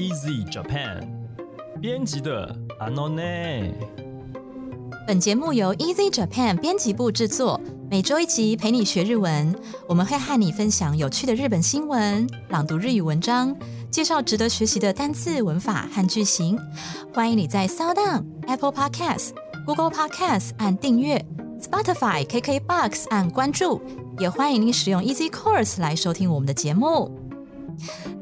Easy Japan 编辑的 Anone。本节目由 Easy Japan 编辑部制作，每周一集陪你学日文。我们会和你分享有趣的日本新闻，朗读日语文章，介绍值得学习的单字、文法和句型。欢迎你在 s o u n、Apple Podcasts、Google Podcasts 按订阅，Spotify、KKBox 按关注，也欢迎您使用 Easy Course 来收听我们的节目。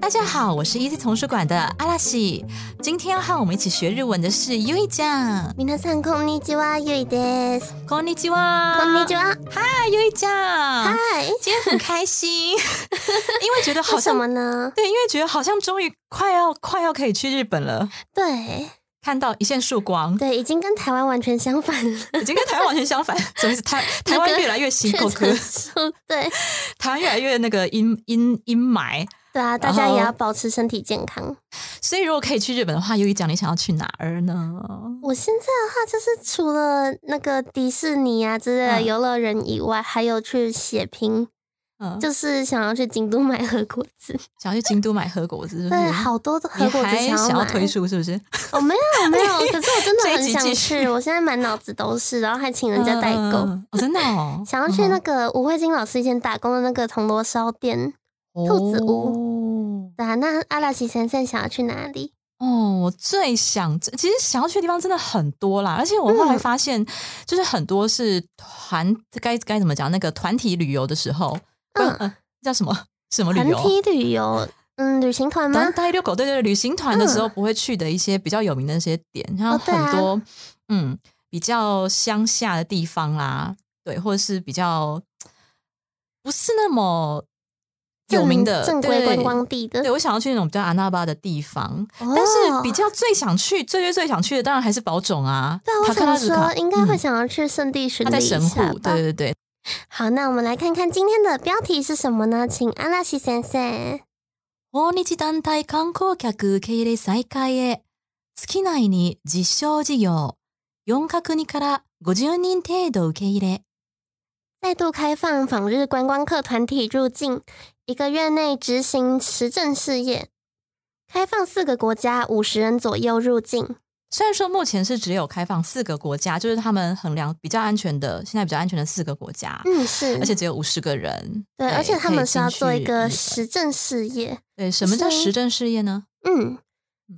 大家好，我是 Easy 丛书馆的阿拉西。今天要和我们一起学日文的是 U 一酱。皆さんこんにちは、ゆいです。こんにちは，こんにちは。嗨，U 一酱，嗨，今天很开心，因为觉得好为什像么呢？对，因为觉得好像终于快要快要可以去日本了，对看到一线曙光，对，已经跟台湾完全相反了。已经跟台湾完全相反，什么意思？台台湾越来越辛苦，确诊数对台湾越来越那个阴阴阴霾。 对啊，大家也要保持身体健康。所以如果可以去日本的话，优一讲你想要去哪儿呢？我现在的话，就是除了那个迪士尼啊之类的嗯游乐园以外，还有去血拼，嗯，就是想要去京都买和果子。想要去京都买和果子，是是？对，好多的和你果子还想要买。要推出是不是？哦，没有没有，可是我真的很想去，我现在满脑子都是，然后还请人家代购。嗯哦，真的哦，想要去那个吴慧晶老师以前打工的那个铜锣烧店。兔子屋。对啊，那阿拉西先生想要去哪里？哦，我最想，其实想要去的地方真的很多啦，而且我后来嗯发现，就是很多是团，该该怎么讲？那个团体旅游的时候，嗯呃，叫什么 什么旅游？团体旅游，嗯，旅行团吗团？带遛狗，对对对，旅行团的时候不会去的一些比较有名的那些点，像哦对啊很多、嗯比较乡下的地方啦，对，或者是比较不是那么有名的对正规观光地的对，我想要去那种比较阿那巴的地方，哦但是比较最想去、最最最想去的，当然还是宝冢啊。对啊，我塔克拉想鲁卡说应该会嗯想要去圣地巡他在礼一神户，下吧。对对对。好，那我们来看看今天的标题是什么呢？请阿拉西先生。訪日団体観光客受け入れ再開へ、月内に実証事業、4カ国から50人程度受け入れ。 再度开放访日观光客团体入境，一个月内执行实证事业，开放四个国家五十人左右入境。虽然说目前是只有开放四个国家，就是他们衡量比较安全的，现在比较安全的四个国家，嗯，是，而且只有五十个人。对，而且他们是要做一个实证事业。对什么叫就是实证事业呢？嗯，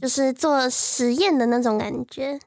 就是做实验的那种感觉。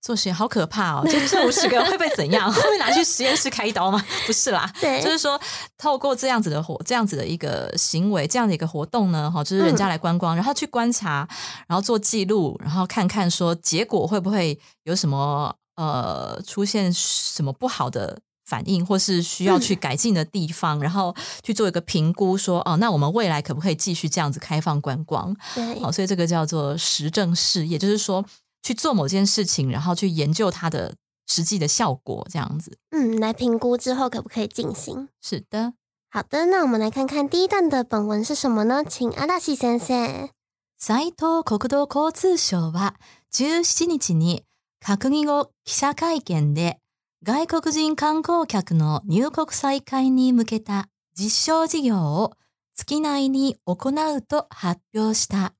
做实验好可怕哦！就这五十个人会被怎样？会被拿去实验室开刀吗？不是啦，对，就是说透过这样子的活，这样子的一个行为，这样的一个活动呢，哈，就是人家来观光，然后去观察，然后做记录，然后看看说结果会不会有什么呃出现什么不好的。反应或是需要去改进的地方，然后去做一个评估说哦，那我们未来可不可以继续这样子开放观光？对，好，所以这个叫做实证事业，就是说去做某件事情，然后去研究它的实际的效果，这样子。嗯，来评估之后可不可以进行？是的，好的，那我们来看看第一段的本文是什么呢？请阿拉西先生。斉藤国土交通省は17日に閣議後記者会見で外国人観光客の入国再開に向けた実証事業を月内に行うと発表した。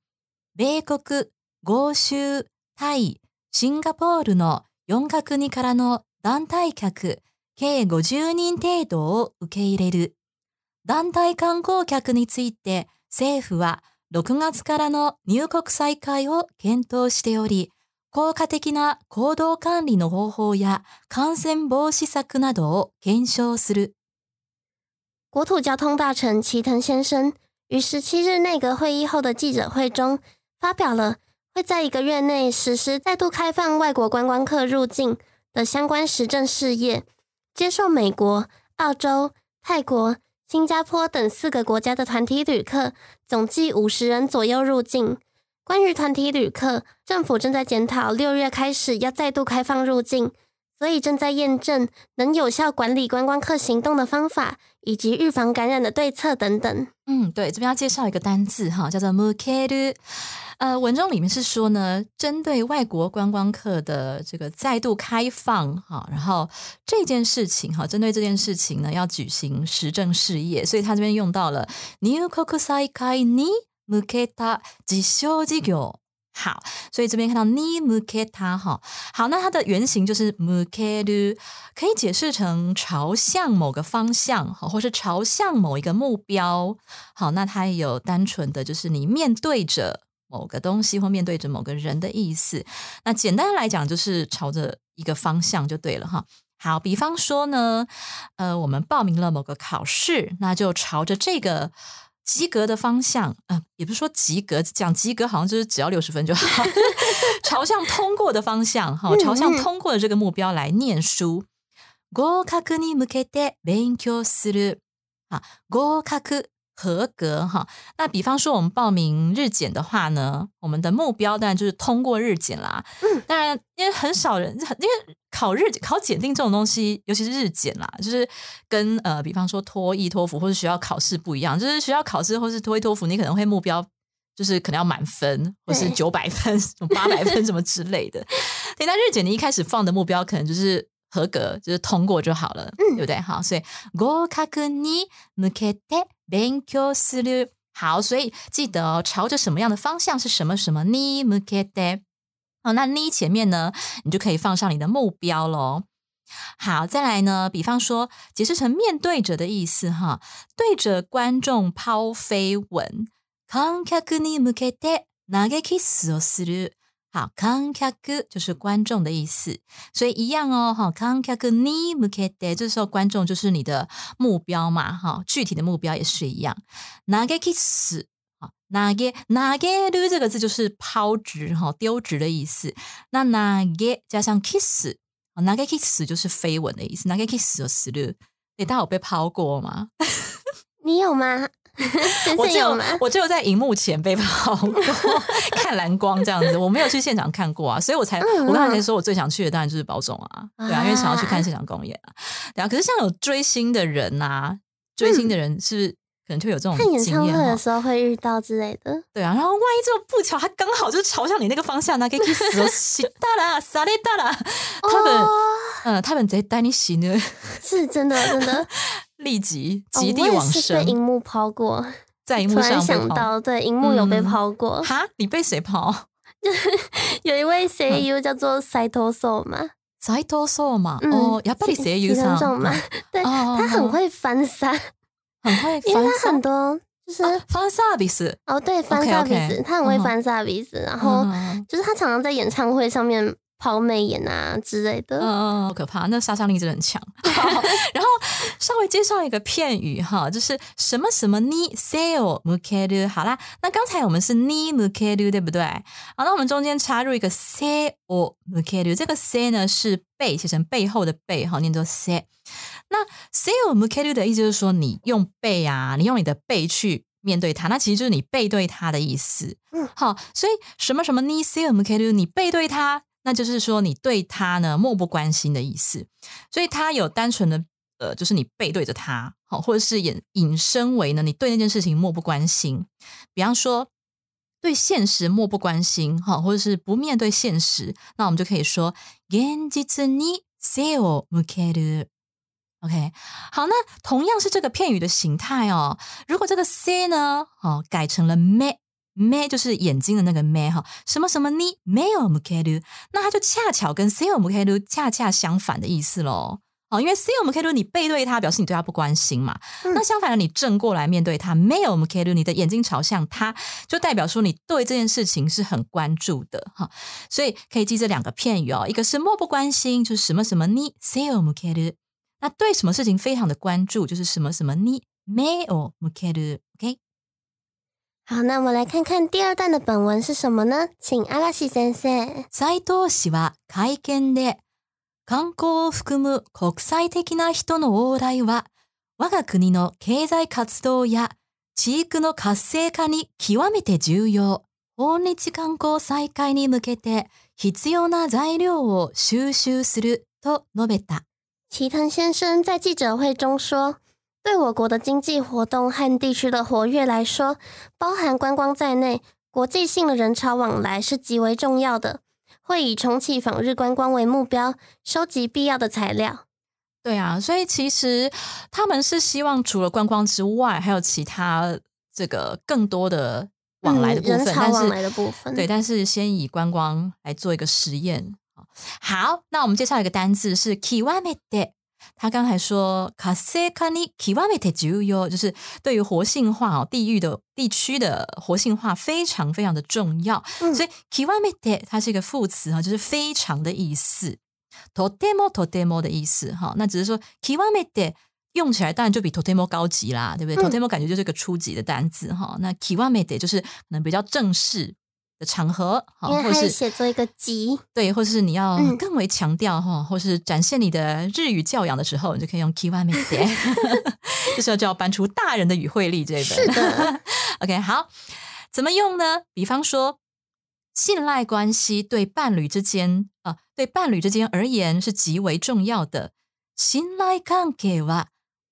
米国、豪州、タイ、シンガポールの4カ国からの団体客計50人程度を受け入れる。団体観光客について政府は6月からの入国再開を検討しており、効果的な行動管理の方法や感染防止策などを検証する。国土交通大臣齐藤先生于十七日内阁会议后的记者会中，发表了会在一个月内实施再度开放外国观光客入境的相关实证事业，接受美国、澳洲、泰国、新加坡等四个国家的团体旅客，总计五十人左右入境。关于团体旅客，政府正在检讨六月开始要再度开放入境，所以正在验证能有效管理观光客行动的方法，以及预防感染的对策等等。嗯，对，这边要介绍一个单字哈，叫做 m u k e r。呃，文中里面是说呢，针对外国观光客的这个再度开放哈，然后这件事情哈，针对这件事情呢，要举行实证事业，所以他这边用到了 new kokusai kai ni 向けた実証事業。好，所以这边看到に向けた哈，好，那它的原型就是向ける，可以解释成朝向某个方向，好，或是朝向某一个目标。好，那它也有单纯的就是你面对着 某个东西或面对着某个人的意思。那简单来讲，就是朝着一个方向就对了哈。好，比方说呢，呃，我们报名了某个考试，那就朝着这个及格的方向，呃，也不是说及格，讲及格好像就是只要六十分就好，朝向通过的方向，哈，朝向通过的这个目标来念书。合格に向けて勉強する啊，合格 合格哈。那比方说我们报名日检的话呢，我们的目标当然就是通过日检啦。嗯，当然，因为很少人，因为考日考检定这种东西，尤其是日检啦，就是跟呃，比方说托译、托福或者学校考试不一样。就是学校考试或是托译、托福，你可能会目标就是可能要满分，或是对九百分、什么八百分什么之类的。对，那日检你一开始放的目标可能就是合格，就是通过就好了，嗯对不对？好，所以合格に向けて 勉強する。好，所以记得哦，朝着什么样的方向是什么什么に向けて。好，那你前面呢，你就可以放上你的目标喽。好，再来呢，比方说解释成面对着的意思哈，对着观众抛飞吻。観客に向けて投げキスをする。 好，観客就是观众的意思，所以一样哦。哈，観客に向けて，这时候观众就是你的目标嘛。哈，具体的目标也是一样。投げキス。好，投げ投げる这个字就是抛掷哈，丢掷的意思。那投げ加上 kiss，投げ kiss 就是飞吻的意思。投げ kiss をする。你大家有被抛过吗？你有吗？ 先我只有？我只有在荧幕前被抛过，看蓝光这样子，我没有去现场看过啊，所以我才嗯我刚才才说我最想去的当然就是保总啊，对啊，因为想要去看现场公演啊，对啊。可是像有追星的人呐、追星的人是不是可能就有这种看演唱会的？时候会遇到之类的。对啊，然后万一这个不巧，他刚好就是朝向你那个方向，那可以 kiss 哦，死大啦，撒雷大啦，他们哦嗯，他们直接带你洗呢，是真的，真的，立即哦极地往我也是被生，荧幕抛过，在荧突然幕上被抛。想到，对，荧幕有被嗯抛过。哈，你被谁抛？有一位嗯声优叫做斎藤寿嘛，斎藤聡嘛？嗯哦，やっぱり声優さん。喜喜欢嘛，对，哦他很会翻山，很会因为他翻山很多就是哦翻 service，哦，对，翻 OK，OK 萨比斯，他很会嗯翻萨比斯，然后嗯就是他常常在演唱会上面 抛媚眼啊之类的。嗯，好可怕，那杀伤力真的很强。好 然后稍微介绍一个片语哈，就是什么什么你 sale m u k e r 好啦，那刚才我们是你 m u k e r 对不对？好，那我们中间插入一个 sale m u k e r 这个 say 呢是背，写成背后的背哈，念作 say。那 sale m u k e r 的意思就是说你用背啊，你用你的背去。面对他，那其实就是你背对他的意思。嗯好，所以什么什么你 sale m u k e r 你背对他，那就是说你对他呢漠不关心的意思。所以他有单纯的呃，就是你背对着他，好，或者是引引申为呢，你对那件事情漠不关心。比方说，对现实漠不关心，哈，或者是不面对现实，那我们就可以说現実に背を向ける。OK，好，那同样是这个片语的形态哦。如果这个 say 呢，哦，改成了目， 目就是眼睛的那个目哈，什么什么你没有向ける，那它就恰巧跟 say 向ける恰恰相反的意思喽。哦，因为 say 向ける你背对他，表示你对他不关心嘛。嗯那相反的，你正过来面对他，没有向ける，你的眼睛朝向他，就代表说你对这件事情是很关注的哈。所以可以记这两个片语哦，一个是漠不关心，就是什么什么你 say 向ける。那对什么事情非常的关注，就是什么什么你没有向ける。OK， 好，那我们来看看第二段的本文是什么呢？请阿拉西先生。斉藤氏は会見で、観光を含む国際的な人の往来は、我が国の経済活動や地域の活性化に極めて重要。訪日観光再開に向けて必要な材料を収集すると述べた。齐藤先生在记者会中说：“对我国的经济活动和地区的活跃来说，包含观光在内，国际性的人潮往来是极为重要的。会以重启访日观光为目标，收集必要的材料。对啊，所以其实他们是希望除了观光之外，还有其他这个更多的往来的部分，嗯、人潮但是往来的部分。对，但是先以观光来做一个实验。好，那我们介绍一个单字是 kiwamete。他刚才说 kasekani 要，就是对于活性化哦，地域的地区的活性化非常非常的重要。嗯。所以 kiwamete 它是一个副词哈，就是非常的意思。totemo totemo 的意思哈，那只是说 kiwamete 用起来当然就比 totemo 高级啦，对不对、嗯。totemo 感觉就是一个初级的单字哈，那 kiwamete 就是可能比较正式的场合，哈，因为它是或是写作一个“吉对，或是你要嗯更为强调哈，或是展现你的日语教养的时候，你就可以用 kiwamete，这时候就要搬出大人的语汇力这一”。本。是的， OK，好，怎么用呢？比方说，信赖关系对伴侣之间啊、对伴侣之间而言是极为重要的。信頼関係は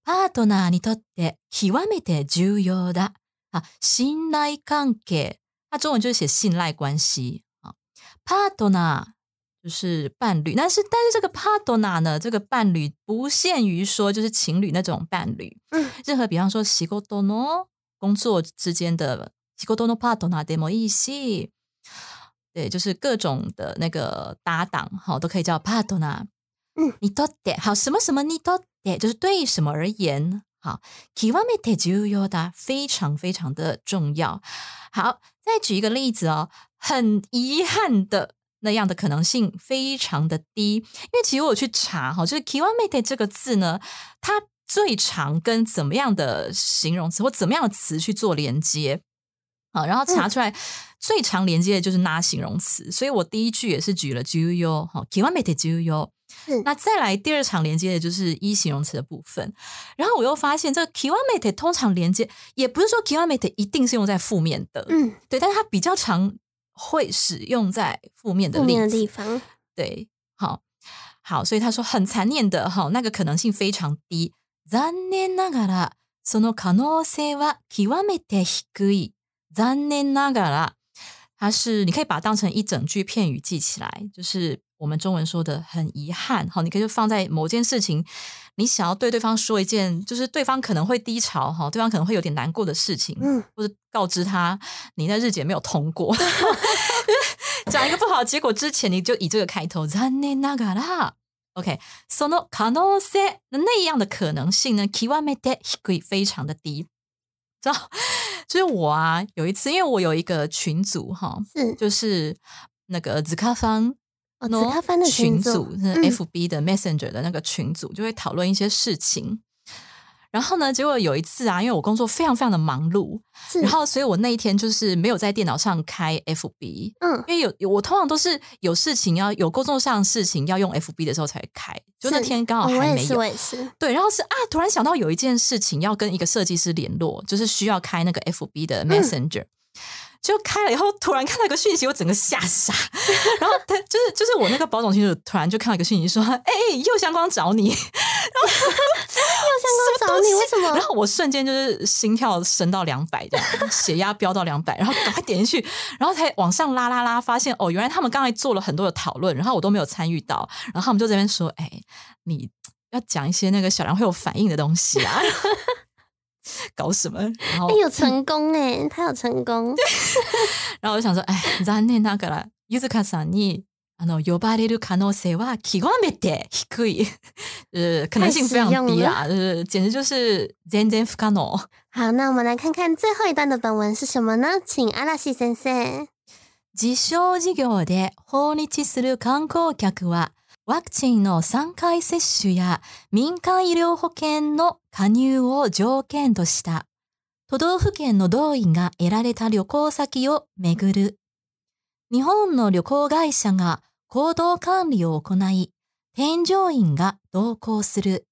パートナーにとって極めて重要だ。啊，信頼関係， 那中文就是写信赖关系啊。partner 就是伴侣，但是但是这个 partner 呢，这个伴侣不限于说就是情侣那种伴侣，嗯，任何比方说仕事の工作之间的仕事のパートナーでもいいし，对，就是各种的那个搭档，好，都可以叫 partner。嗯，你とって好什么什么你とって就是对什么而言， 好，極めて重要だ，非常非常的重要。好，再举一个例子哦，很遗憾的。那样的可能性非常的低，因为其实我有去查哈，就是 “kiwamete” 这个字呢，它最常跟怎么样的形容词或怎么样的词去做连接 啊？然后查出来最常连接的就是那形容词，所以我第一句也是举了 “juyo” 哈，“kiwamete juyo”。是那再来第二场连接的就是一形容词的部分，然后我又发现这个 “kiwamete” 通常连接也不是说 “kiwamete” 一定是用在负面的，嗯，对，但是它比较常会使用在负面的负面的例子地方，对，好，好，所以他说很残念的哈，那个可能性非常低。残念ながら、その可能性は極めて低い。 残念ながら，它是你可以把它当成一整句片语记起来，就是我们中文说的很遗憾。好，你可以就放在某件事情，你想要对对方说一件，就是对方可能会低潮哈，对方可能会有点难过的事情，嗯，或者告知他你的日检没有通过，讲一个不好的结果之前，你就以这个开头，残念ながら。OK，その可能性，那那样的可能性呢？極めて低い，非常的低。知道， 就是我啊，有一次，因为我有一个群组哈，是就是那个紫咖方哦，喏子咖方的群组组，是嗯 FB 的 Messenger 的那个群组，就会讨论一些事情。然后呢，结果有一次啊，因为我工作非常非常的忙碌，然后所以我那一天就是没有在电脑上开 FB，嗯，因为有有我通常都是有事情要有工作上的事情要用 FB 的时候才会开，就那天刚好还没有。我也是，对，然后是啊，突然想到有一件事情要跟一个设计师联络，就是需要开那个 FB 的 Messenger，、就开了以后，突然看到一个讯息，我整个吓傻。然后他就是就是我那个保总群主突然就看到一个讯息说：“哎、右相光找你。”然后 右相关找你为什么？然后我瞬间就是心跳升到两百，这样血压飙到两百，然后赶快点进去，然后才往上拉拉拉，发现哦，原来他们刚才做了很多的讨论，然后我都没有参与到，然后他们就这边说：“哎，你要讲一些那个小梁会有反应的东西啊。” 搞什么？然后哎，有成功哎，他有成功，然后我就想说，哎，残念ながらゆずかさんにあの呼ばれる可能性は極めて低い，呃，可能性非常低啦，就是简直就是全然不可能。好，那我们来看看最后一段的本文是什么呢？请阿拉西先生。実証事業で訪日する観光客は、 ワクチンの3回接種や民間医療保険の加入を条件とした都道府県の同意が得られた旅行先を巡る。日本の旅行会社が行動管理を行い、添乗員が同行する。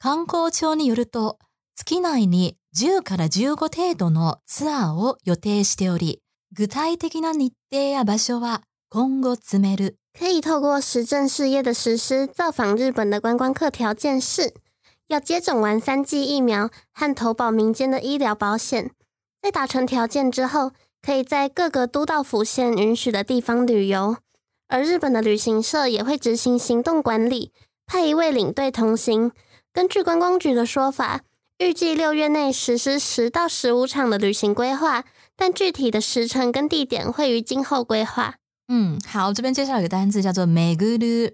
観光庁によると、月内に10から15程度のツアーを予定しており、具体的な日程や場所は今後詰める。可以透过实证事业的实施，造访日本的观光客条件是：要接种完三剂疫苗和投保民间的医疗保险。在达成条件之后，可以在各个都道府县允许的地方旅游。而日本的旅行社也会执行行动管理，派一位领队同行。根据观光局的说法，预计六月内实施十到十五场的旅行规划，但具体的时程跟地点会于今后规划。嗯，好，这边介绍一个单字叫做 “meguru”。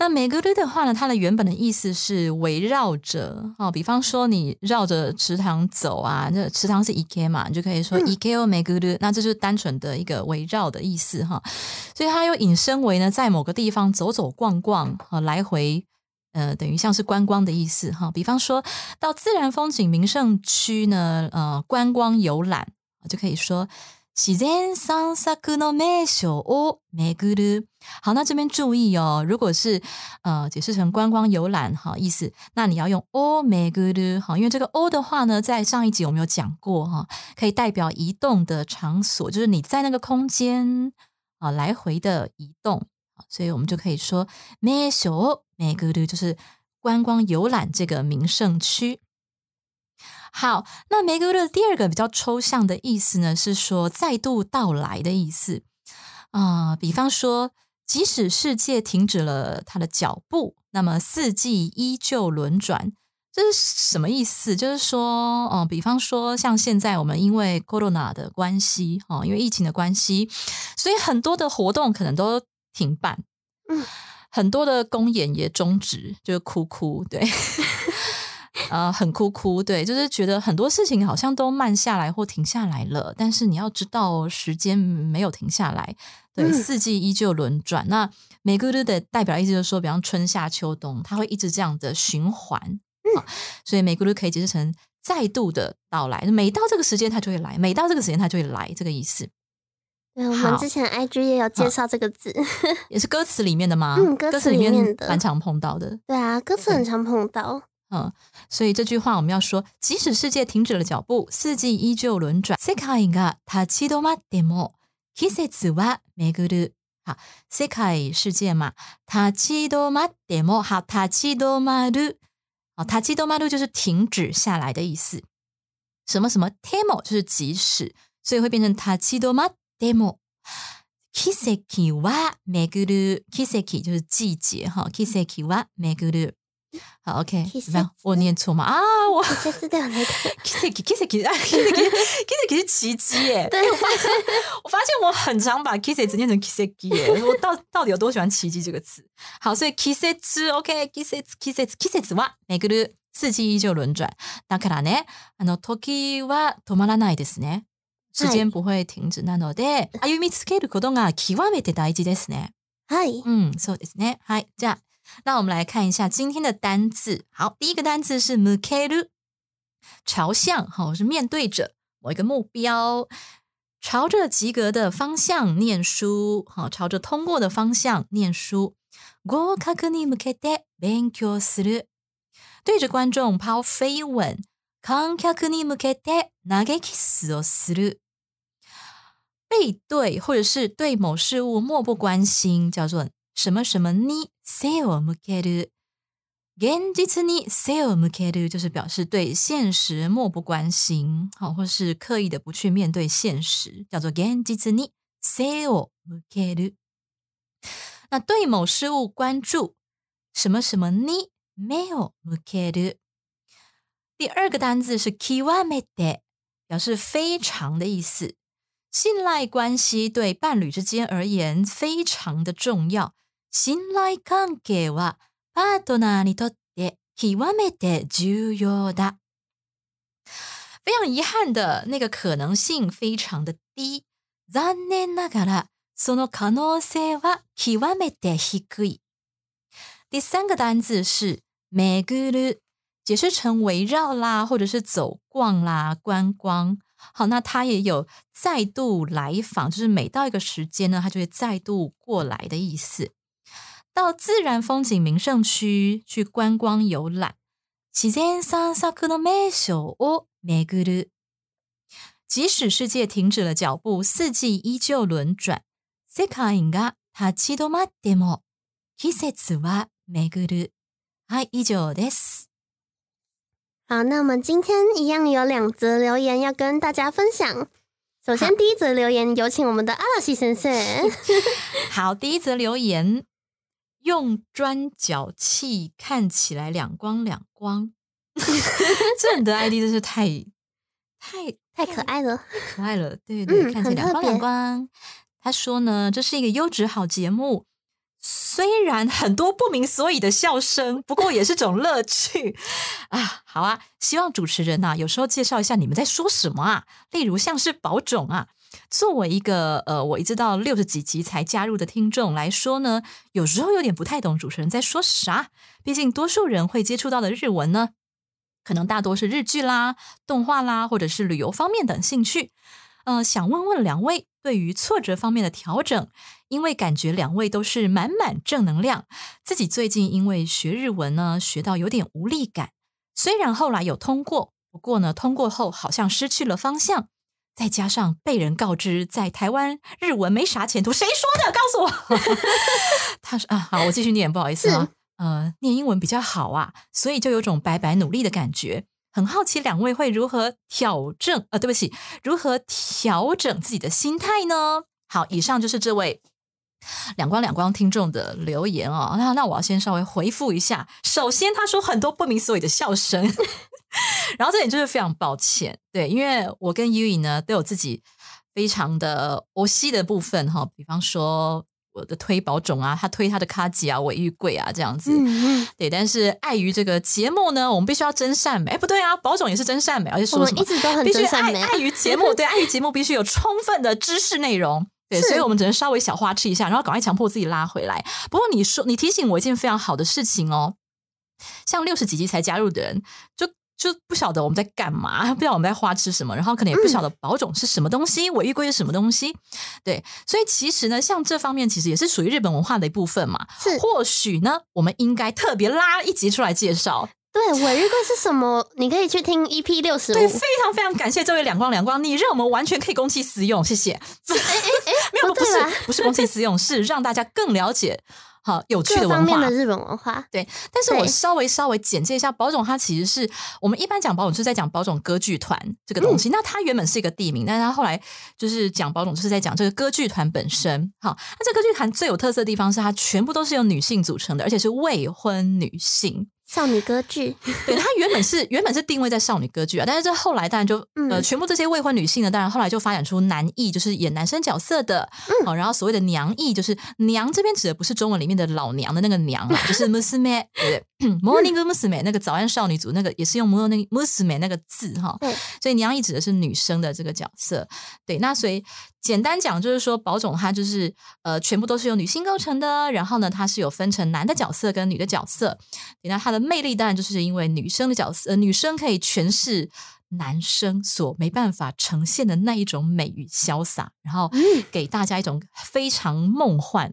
那 “meguru” 的话呢，它的原本的意思是围绕着哦，比方说你绕着池塘走啊，那池塘是 “ike” 嘛，你就可以说 “ike o meguru”，那这就是单纯的一个围绕的意思哈。所以它又引申为呢，在某个地方走走逛逛啊，来回，呃，等于像是观光的意思哈。比方说到自然风景名胜区呢，呃，观光游览就可以说。自然散策の名所を巡る。好，那这边注意哦，如果是呃解释成观光游览哈意思，那你要用を巡る哈，因为这个を的话呢，在上一集我们有讲过哈，可以代表移动的场所，就是你在那个空间啊来回的移动，所以我们就可以说名所を巡る，就是观光游览这个名胜区。 好，那梅格勒第二个比较抽象的意思呢，是说再度到来的意思啊。比方说，即使世界停止了它的脚步，那么四季依旧轮转，这是什么意思？就是说，嗯，比方说，像现在我们因为 corona 的关系，哦，因为疫情的关系，所以很多的活动可能都停办，嗯，很多的公演也终止，就是哭哭，对。呃，很哭哭，对，就是觉得很多事情好像都慢下来或停下来了，但是你要知道，时间没有停下来，对，四季依旧轮转。那每个日的代表意思就是说，比方春夏秋冬，它会一直这样的循环，嗯，所以每个日可以解释成再度的到来，每到这个时间它就会来，每到这个时间它就会来，这个意思。对，我们之前 IG 也有介绍这个字，也是歌词里面的吗？嗯，歌词里面的，蛮常碰到的。对啊，歌词很常碰到。嗯，所以这句话我们要说，即使世界停止了脚步，四季依旧轮转。世界が立ち止まっても、季節は巡る。好，世界世界嘛，立ち止まっても，好，立ち止まる。好，立ち止まる就是停止下来的意思。什么什么 t e m o 就是即使，所以会变成立ち止まっても。季節は巡る。季節就是季节哈，季節は巡る。 好，OK，没有我念错吗？啊，我这次都有那个 kiss，kiss，kiss，kiss，kiss 是奇迹耶！对，我发现，我发现我很常把 kiss 只念成 kiss 耶。我到到底有多喜欢奇迹这个词？好，所以 kiss 之 OK，kiss，kiss，kiss 哇，每个日四季依旧轮转。だからね、あの時は止まらないですね。时间不会停止なので、歩みつけることが極めて大事ですね。はい。嗯，そうですね。はい、じゃあ。那我们来看一下今天的单字。好，第一个单字是 mukeru，朝向，好是面对着某一个目标，朝着及格的方向念书，好朝着通过的方向念书。合格に向けて勉強する，对着观众抛飞吻。観客に向けて投げキスをする，背对或者是对某事物漠不关心，叫做。什么什么に 背を向ける，現実に背を向ける就是表示对现实漠不关心，好，或是刻意的不去面对现实，叫做現実に背を向ける。那对某事物关注，什么什么に目を向ける。第二个单字是極めて，表示非常的意思。信赖关系对伴侣之间而言非常的重要。 信頼関係はパートナーにとって極めて重要だ。非常遗憾的那个可能性非常的低。残念ながらその可能性は極めて低い。第三个单字是巡る，解释成围绕啦，或者是走逛啦、观光。好，那它也有再度来访，就是每到一个时间呢，它就会再度过来的意思。 到自然风景名胜区去观光游览。自然散策の名所を巡る。即使世界停止了脚步，四季依旧轮转。世界が立ち止まっても、季節は巡る。はい、以上です。好，那我们今天一样有两则留言要跟大家分享。首先，第一则留言有请我们的阿拉西先生。好，第一则留言。 用砖脚器看起来两光两光，这你的 ID 真是太太太可爱了。可爱了，对对，嗯看起来两光两光。他说呢，这是一个优质好节目，虽然很多不明所以的笑声，不过也是种乐趣啊。好啊，希望主持人呐、有时候介绍一下你们在说什么啊，例如像是保种啊。作为一个呃，我一直到六十几集才加入的听众来说呢，有时候有点不太懂主持人在说啥。毕竟多数人会接触到的日文呢，可能大多是日剧啦、动画啦，或者是旅游方面等兴趣。呃，想问问两位对于挫折方面的调整，因为感觉两位都是满满正能量。自己最近因为学日文呢，学到有点无力感，虽然后来有通过，不过呢，通过后好像失去了方向。再加上被人告知在台湾日文没啥前途，谁说的？告诉我。他说啊，好，我继续念，不好意思啊。呃，念英文比较好啊，所以就有种白白努力的感觉。很好奇两位会如何调整？呃，对不起，如何调整自己的心态呢？好，以上就是这位两光两光听众的留言哦。那那我要先稍微回复一下。首先，他说很多不明所以的笑声，然后这点就是非常抱歉，对，因为我跟 U 颖呢都有自己非常的欧西的部分哈，比方说我的推保种啊，他推他的卡吉啊、我玉贵啊这样子，嗯嗯，对，但是碍于这个节目呢，我们必须要真善美。哎，不对啊，保种也是真善美，而且说什么一直都很真善美啊。碍于节目，对，碍于节目必须有充分的知识内容。对，所以我们只能稍微小花痴一下，然后赶快强迫自己拉回来。不过你说，你提醒我一件非常好的事情哦，像六十几集才加入的人，就就不晓得我们在干嘛，不知道我们在花痴什么，然后可能也不晓得保种是什么东西，尾玉龟是什么东西。对，所以其实呢，像这方面其实也是属于日本文化的一部分嘛。是或许呢，我们应该特别拉一集出来介绍。对，尾日贵是什么？你可以去听 EP 六十对，五。非常非常感谢这位两光两光，你让我们完全可以公器私用，谢谢。哎哎哎，没有，不是不是公器私用，是让大家更了解好有趣的文化面的。日本文化。对，但是我稍微稍微简介一下，宝冢它其实是我们一般讲宝冢就是在讲宝冢歌剧团这个东嗯西。那它原本是一个地名，但是它后来就是讲宝冢就是在讲这个歌剧团本身。好，那这歌剧团最有特色的地方是它全部都是由女性组成的，而且是未婚女性。少女歌剧，对，它原本是原本是定位在少女歌剧啊，但是这后来当然就、呃，嗯全部这些未婚女性呢，当然后来就发展出男艺，就是演男生角色的，嗯。好、然后所谓的娘艺，就是娘这边指的不是中文里面的老娘的那个娘啊，就是 musume，对不对？morning musume 那个早安少女组那个也是用 morning musume 那个字哈，对，所以娘艺指的是女生的这个角色，对，那所以简单讲就是说，宝冢它就是呃全部都是由女性构成的，然后呢，它是有分成男的角色跟女的角色，那它的魅力当然就是因为女生的角色，呃、女生可以诠释男生所没办法呈现的那一种美与潇洒，然后嗯给大家一种非常梦幻、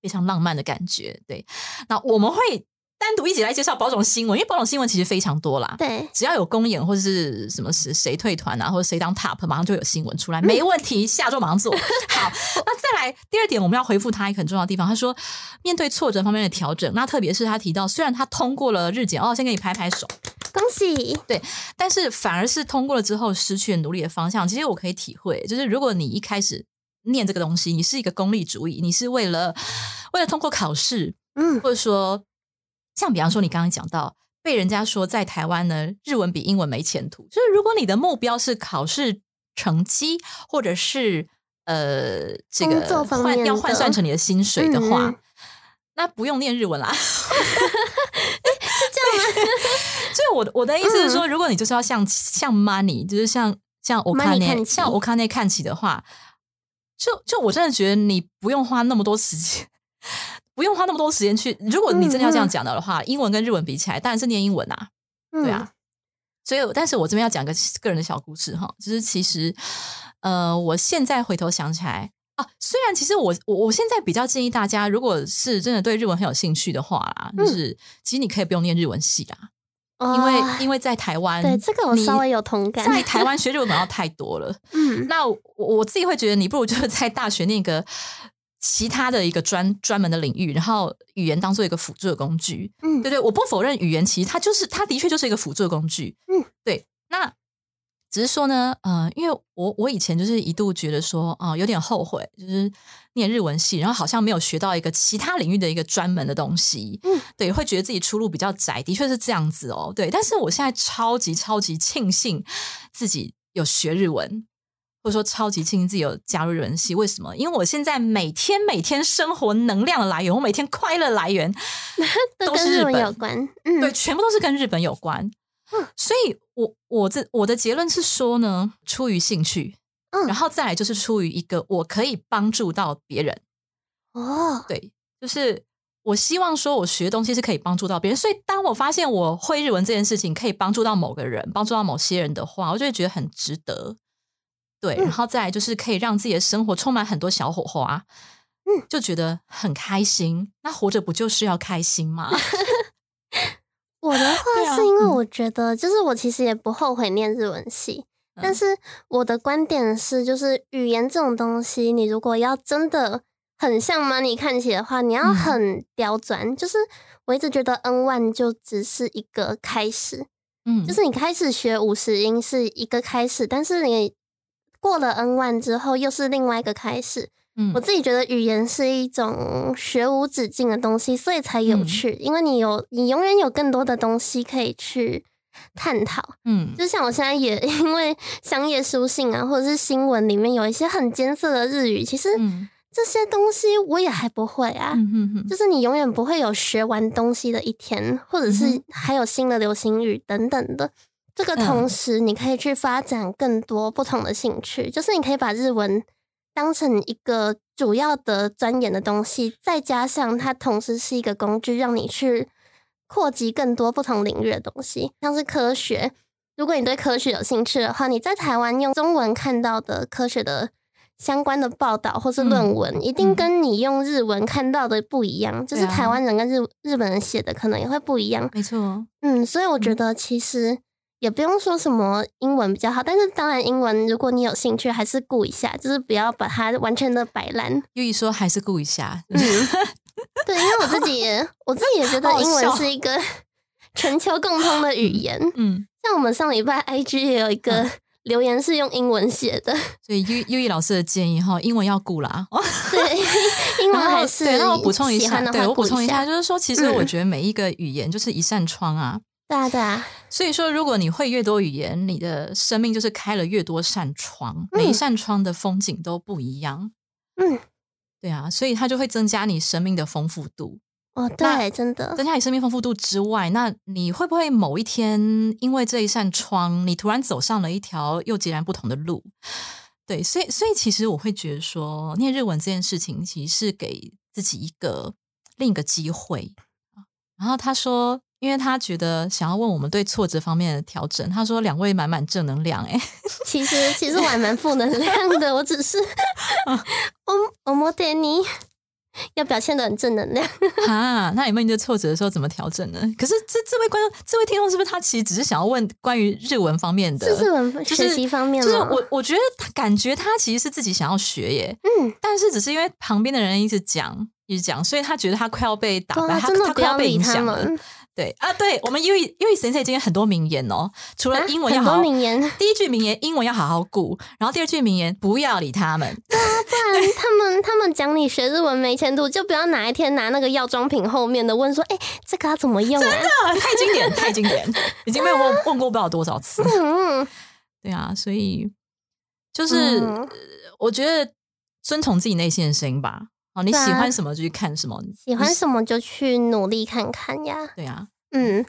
非常浪漫的感觉。对，那我们会单独一起来介绍保种新闻，因为保种新闻其实非常多啦。对，只要有公演或者是什么谁谁退团啊，或者谁当 top，马上就有新闻出来，没问题，下周马上做好。那再来第二点，我们要回复他一个很重要的地方，他说面对挫折方面的调整，那特别是他提到，虽然他通过了日检，哦，先给你拍拍手，恭喜！对但是反而是通过了之后失去了努力的方向。其实我可以体会，就是如果你一开始念这个东西，你是一个功利主义，你是为了为了通过考试，嗯，或者说像比方说你刚刚讲到。被人家说在台湾呢，日文比英文没前途。就是如果你的目标是考试成绩，或者是呃这个换要换算成你的薪水的话，嗯那不用念日文啦。是这样吗？所以我的我的意思是说，如果你就是要像像 money，就是像像 n 看那像 a n e 看起的话，就就我真的觉得你不用花那么多时间。不用花那么多时间去。如果你真的要这样讲的话，英文跟日文比起来，当然是念英文啊。嗯对啊，所以，但是我这边要讲个个人的小故事哈，就是其实，呃，我现在回头想起来啊，虽然其实我我我现在比较建议大家，如果是真的对日文很有兴趣的话啦，就是、其实你可以不用念日文系啦，嗯，因为哦因为在台湾，对这个我稍微有同感。在台湾学日文本要太多了。嗯，那我我自己会觉得，你不如就是在大学念个其他的一个专专门的领域，然后语言当做一个辅助的工具。嗯对对，我不否认语言其实它就是它的确就是一个辅助的工具。嗯，对。那只是说呢，呃，因为我我以前就是一度觉得说，啊、有点后悔，就是念日文系，然后好像没有学到一个其他领域的一个专门的东西，嗯，对，会觉得自己出路比较窄，的确是这样子哦，对。但是我现在超级超级庆幸自己有学日文，或者说超级庆幸自己有加入日文系。为什么？因为我现在每天每天生活能量的来源，我每天快乐来源 都跟日文是日本有关。嗯，对，全部都是跟日本有关。所以我我这我的结论是说呢，出于兴趣，嗯然后再来就是出于一个我可以帮助到别人，哦，对，就是我希望说我学的东西是可以帮助到别人。所以当我发现我会日文这件事情可以帮助到某个人，帮助到某些人的话，我就会觉得很值得。对，嗯然后再来就是可以让自己的生活充满很多小火花，嗯，就觉得很开心。那活着不就是要开心吗？我的话是因为嗯我觉得，就是我其实也不后悔念日文系，但嗯是我的观点是，就是语言这种东西，你如果要真的很像 money 看起来的话，你要嗯很刁钻。就是我一直觉得 N one 就只是一个开始，嗯，就是你开始学五十音是一个开始，但是你过了 N one 之后又是另外一个开始。嗯我自己觉得语言是一种学无止境的东西，所以才有嗯趣，因为你有你永远有更多的东西可以去探讨。嗯就像我现在也 因为商业书信啊，或者是新闻里面有一些很艰涩的日语，其实嗯这些东西我也还不会啊。嗯哼哼就是你永远不会有学完东西的一天，或者是还有新的流行语等等的。这个嗯。同时，你可以去发展更多不同的兴趣，就是你可以把日文当成一个主要的钻研的东西，再加上它同时是一个工具，让你去扩及更多不同领域的东西，像是科学。如果你对科学有兴趣的话，你在台湾用中文看到的科学的相关的报道或是论文，一定嗯。跟你用日文看到的不一样，就是台湾人跟日日本人写的可能也会不一样。没错，嗯，所以我觉嗯。得其实也不用说什么英文比较好，但是当然英文如果你有兴趣，还是顾一下，就是不要把它完全的摆烂。优一说还是顾一下，嗯，对，因为我自己也我自己也觉得英文是一个 全球共通的语言。嗯，像我们上礼拜 IG 也有一个留言是用英文写的，所以优优一老师的建议哈，英文要顾啦。哦 对，英文还是对，那我补充一下，对我补充一下，就是说，其实嗯我觉得每一个语言就是一扇窗啊。对啊对啊，所以说，如果你会越多语言，你的生命就是开了越多扇窗，每一扇窗的风景都不一样。嗯，对啊，所以它就会增加你生命的丰富度。哦对，真的，增加你生命丰富度之外，那你会不会某一天因为这一扇窗，你突然走上了一条又截然不同的路？对，所以所以其实我会觉得说，念日文这件事情，其实是给自己一个另一个机会。然后他说，因为他觉得想要问我们对挫折方面的调整，他说两位满满正能量、欸，其实其实我还蛮负能量的，我只是 我我摩点你要表现的很正能量。哈，那你面对挫折的时候怎么调整呢？可是这这位观众、这位听众是不是他其实只是想要问关于日文方面的？是日文学习方面吗？就是我，我觉得他感觉他其实是自己想要学耶，嗯，但是只是因为旁边的人一直讲，一直讲，所以他觉得他快要被打败，他真的不他快要被影响了。们。对啊，对我们因为因为神社今天很多名言哦，除了啊英文要很好好，多名言，第一句名言英文要好好顾，然后第二句名言不要理他们。不然他们他们讲你学日文没前途，就不要哪一天拿那个药妆品后面的问说，哎、这个要怎么用啊？啊，太经典，太经典，已经被我问问过不知道多少次。嗯，对啊，所以就是、我觉得遵从自己内心的声音吧。哦，你喜欢什么就去看什么，喜欢什么就去努力看看呀。对啊。嗯，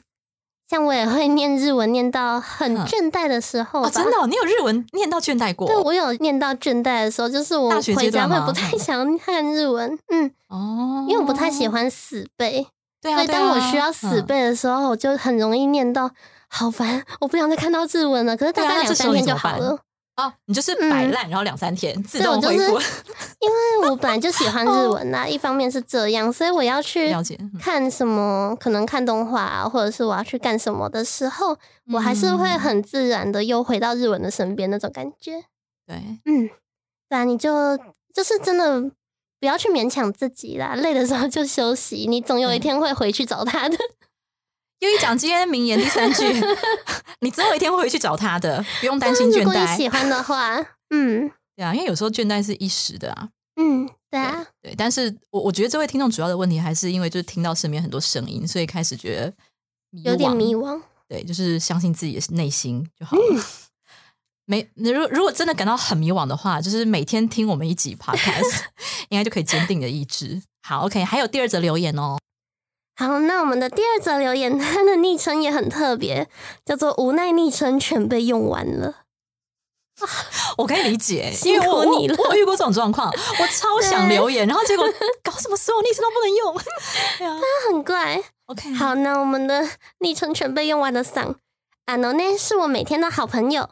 像我也会念日文，念到很嗯倦怠的时候吧。哦，真的哦、你有日文念到倦怠过对，我有念到倦怠的时候，就是我大学会不太想看日文，嗯，哦，因为我不太喜。欢死背，对啊，所以当我需要死嗯背的时候，我就很容易念到好烦，我不想再看到日文了。可是大概两三天就好了，哦，你就是摆烂，然后两三天自对我就是。因为我本来就喜欢日文啦，一方面是这样，所以我要去看什么，可能看动画、啊，或者是我要去干什么的时候，我还是会嗯很自然的又回到日文的身边那种感觉。对，嗯，对啊，你就就是真的不要去勉强自己啦，累的时候就休息，你总有一嗯天会回去找他的。又一讲今天名言第三句，你总有一天会回去找他的，不用担心倦如果你怠。喜欢的话，嗯对啊，因为有时候倦怠是一时的啊。嗯，对啊，对，但是我我觉得这位听众主要的问题还是因为就是听到身边很多声音，所以开始觉得有点迷惘。对，就是相信自己的内心就好了。没，如如果真的感到很迷惘的话，就是每天听我们一集 podcast，应该就可以坚定的意志。好，OK，还有第二则留言哦。好，那我们的第二则留言，他的昵称也很特别，叫做“无奈昵称全被用完了 我可以理解，辛因为我苦你了我遇过这种状况，我超想留言，然后结果搞什么所有昵称都不能用。对啊”，很怪。，OK，好，那我们的昵称全被用完的桑，阿诺内是我每天的好朋友，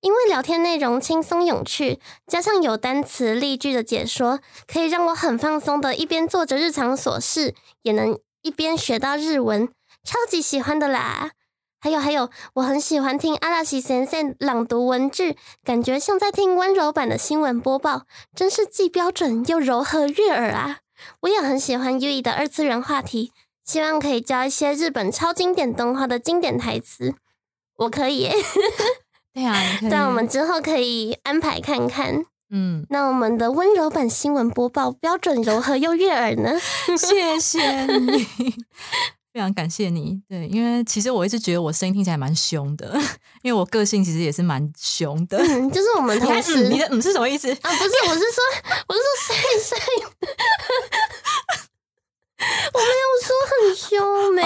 因为聊天内容轻松有趣，加上有单词例句的解说，可以让我很放松的，一边做着日常琐事，也能一边学到日文，超级喜欢的啦。还有还有，我很喜欢听阿拉西先生朗读文句，感觉像在听温柔版的新闻播报，真是既标准又柔和悦耳啊！我也很喜欢 U E 的二次元话题，希望可以教一些日本超经典动画的经典台词。我可以耶，对啊，但我们之后可以安排看看。嗯，那我们的温柔版新闻播报标准柔和又悦耳呢？谢谢你，非常感谢你。对，因为其实我一直觉得我声音听起来蛮凶的，因为我个性其实也是蛮凶的。嗯，就是我们同事嗯，你的嗯是什么意思？啊，不是，我是说，我是说帅帅的，我没有说很凶，没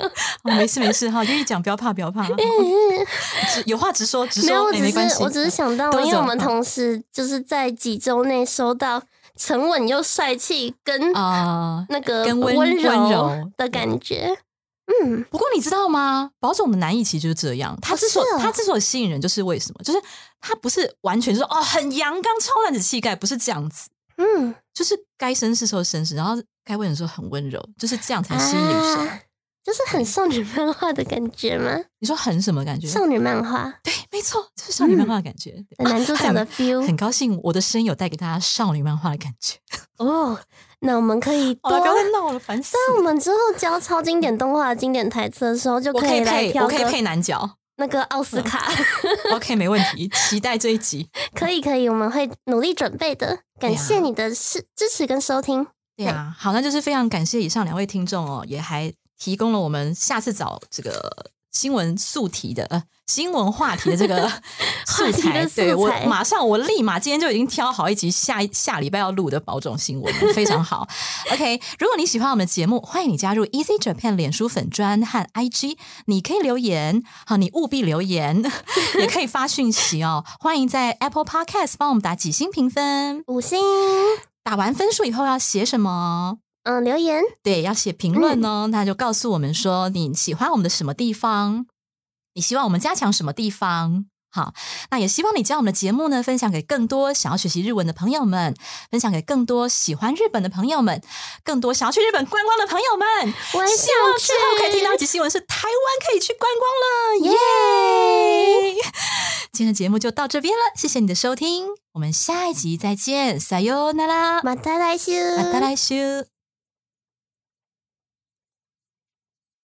有，哦没事没事哈，就一讲不要怕不要怕，直有话直说直没有，我只。是我只是想到，因为我们嗯同事就是在几周内收到沉稳又帅气跟啊、那个跟温温柔的感觉，嗯，不过你知道吗？保总的男艺其实就是这样，他之所、是哦他之所以吸引人，就是为什么？就是他不是完全说哦很阳刚、超男子气概，不是这样子，嗯，就是该绅士时候绅士，然后该温柔的时候很温柔，就是这样才吸引女生。啊就是很少女漫画的感觉吗？你说很什么感觉？少女漫画对，没错，就是少女漫画的感觉。男主角的 feel 很高兴我的声音有带给大家少女漫画的感觉。哦。那我们可以不要再闹了，烦死了那我。们之后教超经典动画的经典台词的时候，就可以配，我可以配男角。那个奥斯卡。OK，没问题，期待这一集。可以可以，我们会努力准备的。感谢你的支支持跟收听。对啊，好，那就是非常感谢以上两位听众哦，也还提供了我们下次找这个新闻素题的呃新闻话题的这个 素话题材。的素对我材马上我立马今天就已经挑好一集下一下礼拜要录的保种新闻了，非常好。OK，如果你喜欢我们的节目，欢迎你加入 Easy Japan 脸书粉专和 IG，你可以留言，好，你务必留言，也可以发讯息哦。欢迎在 Apple Podcast 帮我们打几星评分，五星，打完分数以后要写什么？嗯、留言，对，要写评论哦，那就告诉我们说你喜欢我们的什么地方，你希望我们加强什么地方。好，那也希望你将我们的节目呢分享给更多想要学习日文的朋友们，分享给更多喜欢日本的朋友们，更多想要去日本观光的朋友们。我也希望想之后可以听到一去集新闻是台湾可以去观光了，耶！今天的节目就到这边了，谢谢你的收听，我们下一集再见，撒哟那拉，また来週。また来週。